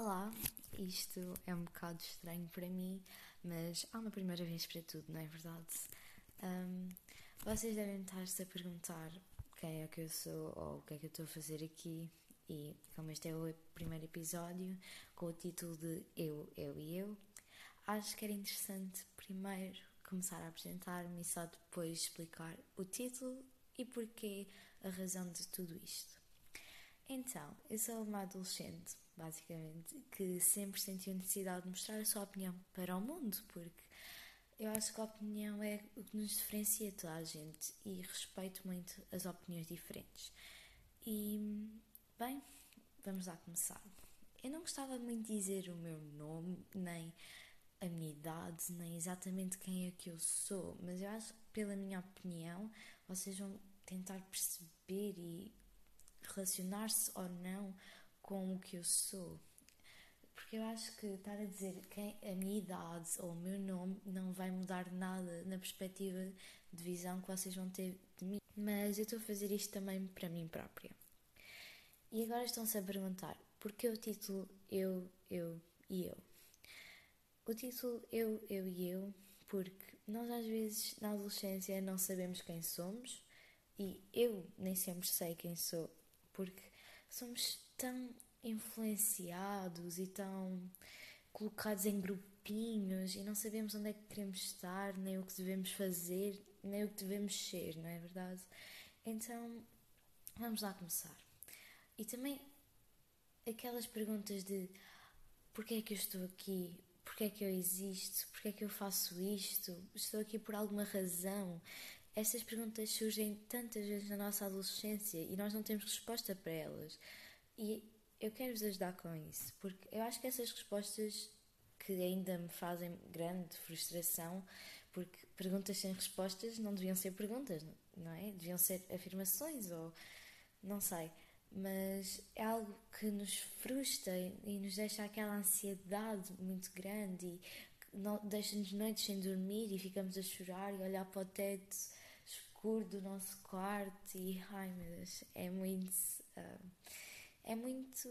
Olá, isto é um bocado estranho para mim, mas há uma primeira vez para tudo, não é verdade? Um, vocês devem estar-se a perguntar quem é que eu sou ou o que é que eu estou a fazer aqui, e como este é o primeiro episódio com o título de Eu, Eu e Eu, acho que era interessante primeiro começar a apresentar-me e só depois explicar o título e porquê a razão de tudo isto. Então, eu sou uma adolescente, basicamente, que sempre sentiu necessidade de mostrar a sua opinião para o mundo, porque eu acho que a opinião é o que nos diferencia toda a gente e respeito muito as opiniões diferentes. E, bem, vamos lá começar. Eu não gostava muito de dizer o meu nome, nem a minha idade, nem exatamente quem é que eu sou, mas eu acho que, pela minha opinião, vocês vão tentar perceber e relacionar-se ou não com o que eu sou. Porque eu acho que estar a dizer quem, a minha idade ou o meu nome não vai mudar nada na perspectiva de visão que vocês vão ter de mim. Mas eu estou a fazer isto também para mim própria. E agora estão-se a perguntar porquê o título Eu, Eu e Eu? O título Eu, Eu e Eu, porque nós às vezes na adolescência não sabemos quem somos e eu nem sempre sei quem sou porque somos tão influenciados e tão colocados em grupinhos e não sabemos onde é que queremos estar, nem o que devemos fazer, nem o que devemos ser, não é verdade? Então, vamos lá começar. E também aquelas perguntas de porquê é que eu estou aqui? Porquê é que eu existo? Porquê é que eu faço isto? Estou aqui por alguma razão? Estas perguntas surgem tantas vezes na nossa adolescência e nós não temos resposta para elas. E eu quero vos ajudar com isso, porque eu acho que essas respostas que ainda me fazem grande frustração, porque perguntas sem respostas não deviam ser perguntas, não é? Deviam ser afirmações ou não sei. Mas é algo que nos frustra e nos deixa aquela ansiedade muito grande e deixa-nos noites sem dormir e ficamos a chorar e olhar para o teto escuro do nosso quarto e ai meu Deus, é muito uh, é muito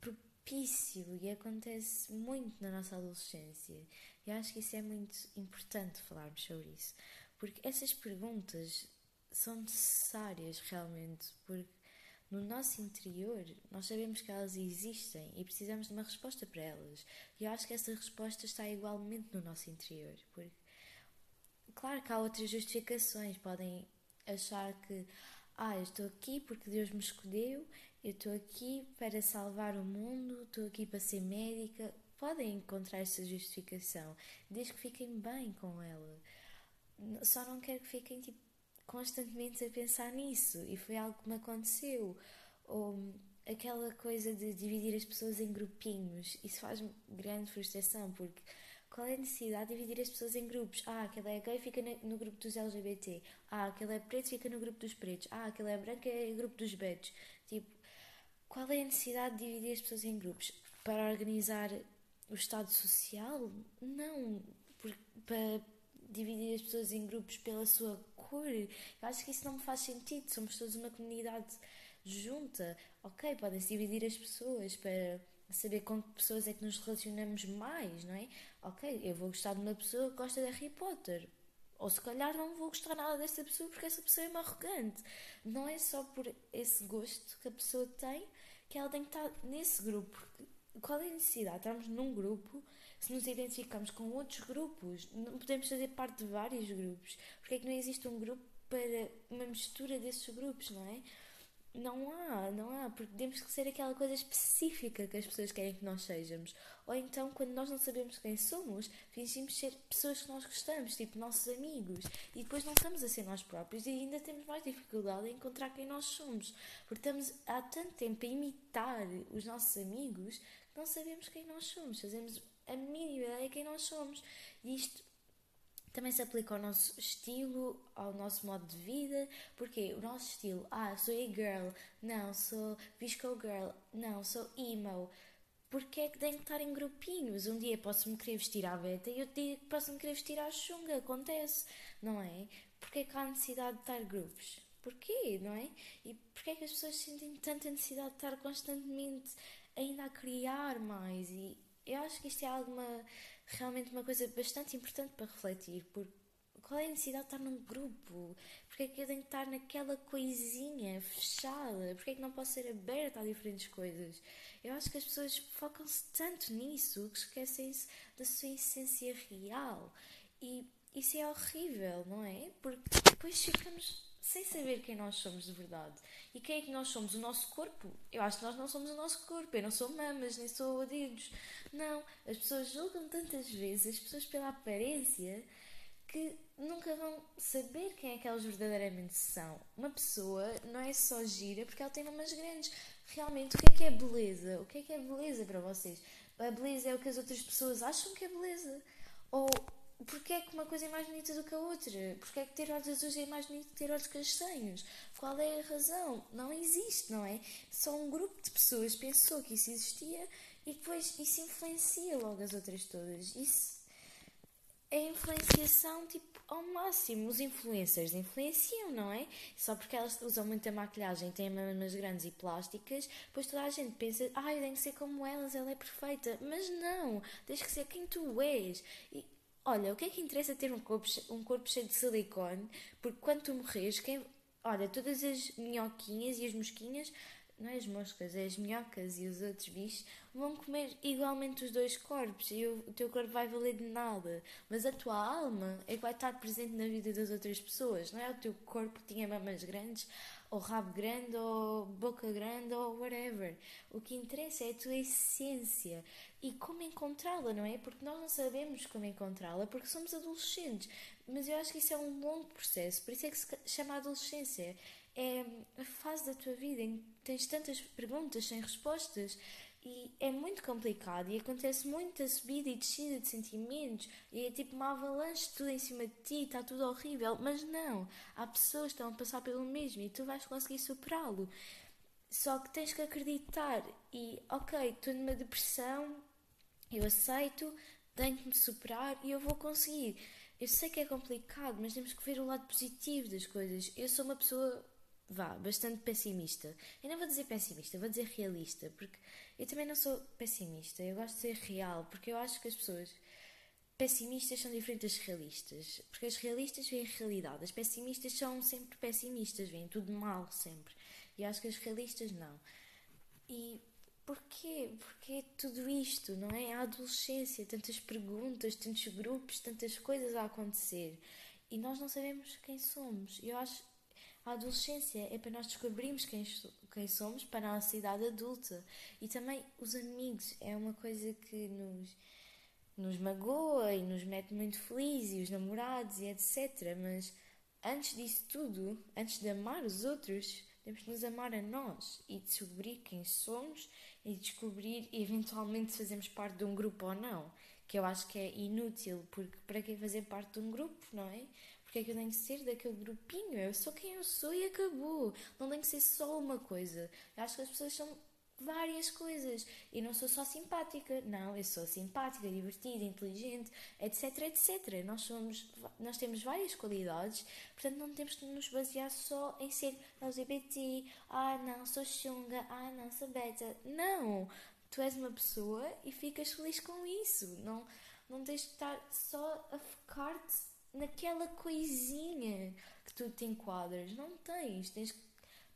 propício e acontece muito na nossa adolescência. E acho que isso é muito importante falarmos sobre isso, porque essas perguntas são necessárias realmente, porque no nosso interior nós sabemos que elas existem e precisamos de uma resposta para elas. E eu acho que essa resposta está igualmente no nosso interior, porque claro que há outras justificações. Podem achar que, ah, eu estou aqui porque Deus me escolheu, eu estou aqui para salvar o mundo, estou aqui para ser médica. Podem encontrar essa justificação, desde que fiquem bem com ela. Só não quero que fiquem tipo, constantemente a pensar nisso. E foi algo que me aconteceu. Ou aquela coisa de dividir as pessoas em grupinhos. Isso faz-me grande frustração, porque qual é a necessidade de dividir as pessoas em grupos? Ah, aquele é gay, fica no grupo dos LGBT. Ah, aquele é preto, fica no grupo dos pretos. Ah, aquele é branco, é no grupo dos betos. Tipo, qual é a necessidade de dividir as pessoas em grupos? Para organizar o Estado Social? Não. Por, para dividir as pessoas em grupos pela sua cor? Eu acho que isso não me faz sentido. Somos todos uma comunidade junta. Ok, podem-se dividir as pessoas para saber com que pessoas é que nos relacionamos mais, não é? Ok, eu vou gostar de uma pessoa que gosta de Harry Potter. Ou se calhar não vou gostar nada dessa pessoa porque essa pessoa é uma arrogante. Não é só por esse gosto que a pessoa tem que ela tem que estar nesse grupo. Qual é a necessidade? Estamos num grupo, se nos identificamos com outros grupos, não podemos fazer parte de vários grupos. Porque é que não existe um grupo para uma mistura desses grupos, não é? Não há, não há, porque temos que ser aquela coisa específica que as pessoas querem que nós sejamos. Ou então, quando nós não sabemos quem somos, fingimos ser pessoas que nós gostamos, tipo nossos amigos. E depois não estamos a ser nós próprios e ainda temos mais dificuldade em encontrar quem nós somos. Porque estamos há tanto tempo a imitar os nossos amigos que não sabemos quem nós somos. Fazemos a mínima ideia de quem nós somos. E isto também se aplica ao nosso estilo, ao nosso modo de vida, porque o nosso estilo, ah, sou e-girl, não, sou visco girl, não, sou emo. Porque é que tem que estar em grupinhos? Um dia posso-me querer vestir à beta e outro dia posso-me querer vestir à chunga, acontece, não é? Porque é que há necessidade de estar grupos? Porquê, não é? E porquê é que as pessoas sentem tanta necessidade de estar constantemente ainda a criar mais. E eu acho que isto é alguma, realmente uma coisa bastante importante para refletir, porque qual é a necessidade de estar num grupo? Porque é que eu tenho que estar naquela coisinha fechada? Porque é que não posso ser aberta a diferentes coisas? Eu acho que as pessoas focam-se tanto nisso que esquecem-se da sua essência real. E isso é horrível, não é? Porque depois ficamos sem saber quem nós somos de verdade. E quem é que nós somos? O nosso corpo? Eu acho que nós não somos o nosso corpo. Eu não sou mamas, nem sou dedos. Não. As pessoas julgam tantas vezes as pessoas pela aparência que nunca vão saber quem é que elas verdadeiramente são. Uma pessoa não é só gira porque ela tem mamas grandes. Realmente, o que é que é beleza? O que é que é beleza para vocês? A beleza é o que as outras pessoas acham que é beleza? Ou porque é que uma coisa é mais bonita do que a outra? Porque é que ter olhos azuis é mais bonito que ter olhos castanhos? Qual é a razão? Não existe, não é? Só um grupo de pessoas pensou que isso existia e depois isso influencia logo as outras todas. Isso é influenciação tipo ao máximo. Os influencers influenciam, não é? Só porque elas usam muita maquilhagem, têm mamas grandes e plásticas, depois toda a gente pensa, ah, eu tenho que ser como elas, ela é perfeita. Mas não, tens que ser quem tu és. E Olha, o que é que interessa ter um corpo, um corpo cheio de silicone? Porque quando tu morres, quem. Olha, todas as minhoquinhas e as mosquinhas, não é as moscas, é as minhocas e os outros bichos, vão comer igualmente os dois corpos e o, teu corpo vai valer de nada. Mas a tua alma é que vai estar presente na vida das outras pessoas, não é o teu corpo que tinha mamas grandes ou rabo grande, ou boca grande, ou whatever. O que interessa é a tua essência e como encontrá-la, não é? Porque nós não sabemos como encontrá-la porque somos adolescentes. Mas eu acho que isso é um longo processo, por isso é que se chama adolescência. É a fase da tua vida em que tens tantas perguntas sem respostas e é muito complicado e acontece muita subida e descida de sentimentos e é tipo uma avalanche tudo em cima de ti, está tudo horrível, mas não, há pessoas que estão a passar pelo mesmo e tu vais conseguir superá-lo. Só que tens que acreditar e, ok, estou numa depressão, eu aceito, tenho que me superar e eu vou conseguir. Eu sei que é complicado, mas temos que ver o lado positivo das coisas. Eu sou uma pessoa vá, bastante pessimista. Eu não vou dizer pessimista, vou dizer realista, porque eu também não sou pessimista, eu gosto de ser real, porque eu acho que as pessoas pessimistas são diferentes das realistas, porque as realistas veem a realidade, as pessimistas são sempre pessimistas, veem tudo mal sempre, e acho que as realistas não. E porquê? Porquê tudo isto, não é? A adolescência, tantas perguntas, tantos grupos, tantas coisas a acontecer, e nós não sabemos quem somos. Eu acho a adolescência é para nós descobrirmos quem, quem somos para a nossa idade adulta. E também os amigos é uma coisa que nos, nos magoa e nos mete muito felizes, e os namorados e etc. Mas antes disso tudo, antes de amar os outros, temos que nos amar a nós e descobrir quem somos e descobrir eventualmente se fazemos parte de um grupo ou não. Que eu acho que é inútil, porque para que fazer parte de um grupo, não é? Porque é que eu tenho que ser daquele grupinho? Eu sou quem eu sou e acabou. Não tem que ser só uma coisa. Eu acho que as pessoas são várias coisas. E não sou só simpática. Não, eu sou simpática, divertida, inteligente, etc, etc. Nós somos, nós temos várias qualidades, portanto não temos que nos basear só em ser LGBT. Ah, não, sou chunga. Ah, não, sou beta. Não! Tu és uma pessoa e ficas feliz com isso. Não, não tens de estar só a focar-te naquela coisinha que tu te enquadras. Não tens, tens que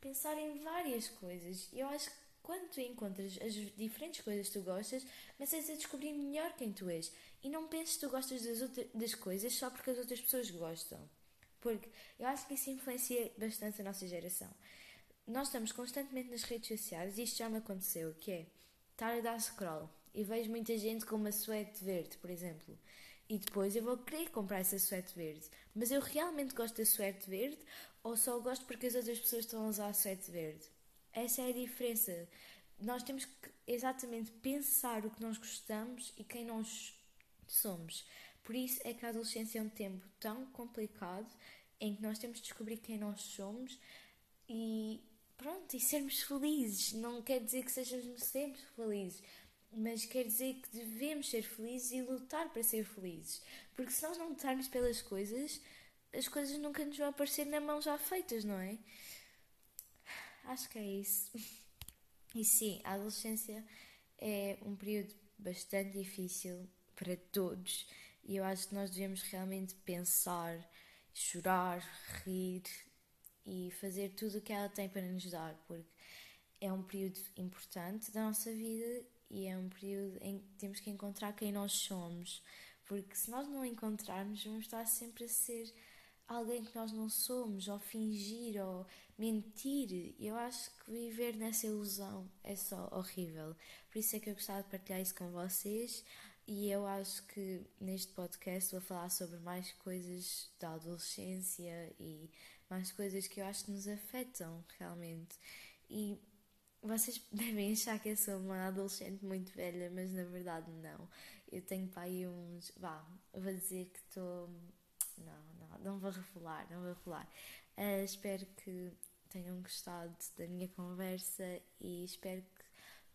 pensar em várias coisas. E eu acho que quando tu encontras as diferentes coisas que tu gostas, começas a descobrir melhor quem tu és. E não penses que tu gostas das, outras, das coisas só porque as outras pessoas gostam. Porque eu acho que isso influencia bastante a nossa geração. Nós estamos constantemente nas redes sociais e isto já me aconteceu, que é estar a dar scroll e vejo muita gente com uma suéte verde, por exemplo e depois eu vou querer comprar essa suéte verde. Mas eu realmente gosto da suéte verde ou só gosto porque as outras pessoas estão a usar a suéte verde? Essa é a diferença. Nós temos que exatamente pensar o que nós gostamos e quem nós somos. Por isso é que a adolescência é um tempo tão complicado em que nós temos de descobrir quem nós somos e pronto, e sermos felizes. Não quer dizer que sejamos sempre felizes, mas quer dizer que devemos ser felizes e lutar para ser felizes. Porque se nós não lutarmos pelas coisas, as coisas nunca nos vão aparecer na mão já feitas, não é? Acho que é isso. E sim, a adolescência é um período bastante difícil para todos e eu acho que nós devemos realmente pensar, chorar, rir e fazer tudo o que ela tem para nos dar, porque é um período importante da nossa vida e é um período em que temos que encontrar quem nós somos, porque se nós não encontrarmos, vamos estar sempre a ser alguém que nós não somos, ou fingir, ou mentir. Eu acho que viver nessa ilusão é só horrível. Por isso é que eu gostava de partilhar isso com vocês. E eu acho que neste podcast vou falar sobre mais coisas da adolescência e mais coisas que eu acho que nos afetam realmente. E vocês devem achar que eu sou uma adolescente muito velha, mas na verdade não. Eu tenho para aí uns. Vá, vou dizer que estou. Não, não, não vou revelar, não vou revelar. Uh, espero que tenham gostado da minha conversa e espero que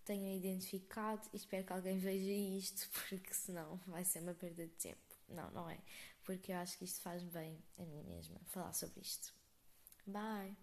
tenham identificado e espero que alguém veja isto, porque senão vai ser uma perda de tempo. Não, não é. Porque eu acho que isto faz bem a mim mesma falar sobre isto. Bye!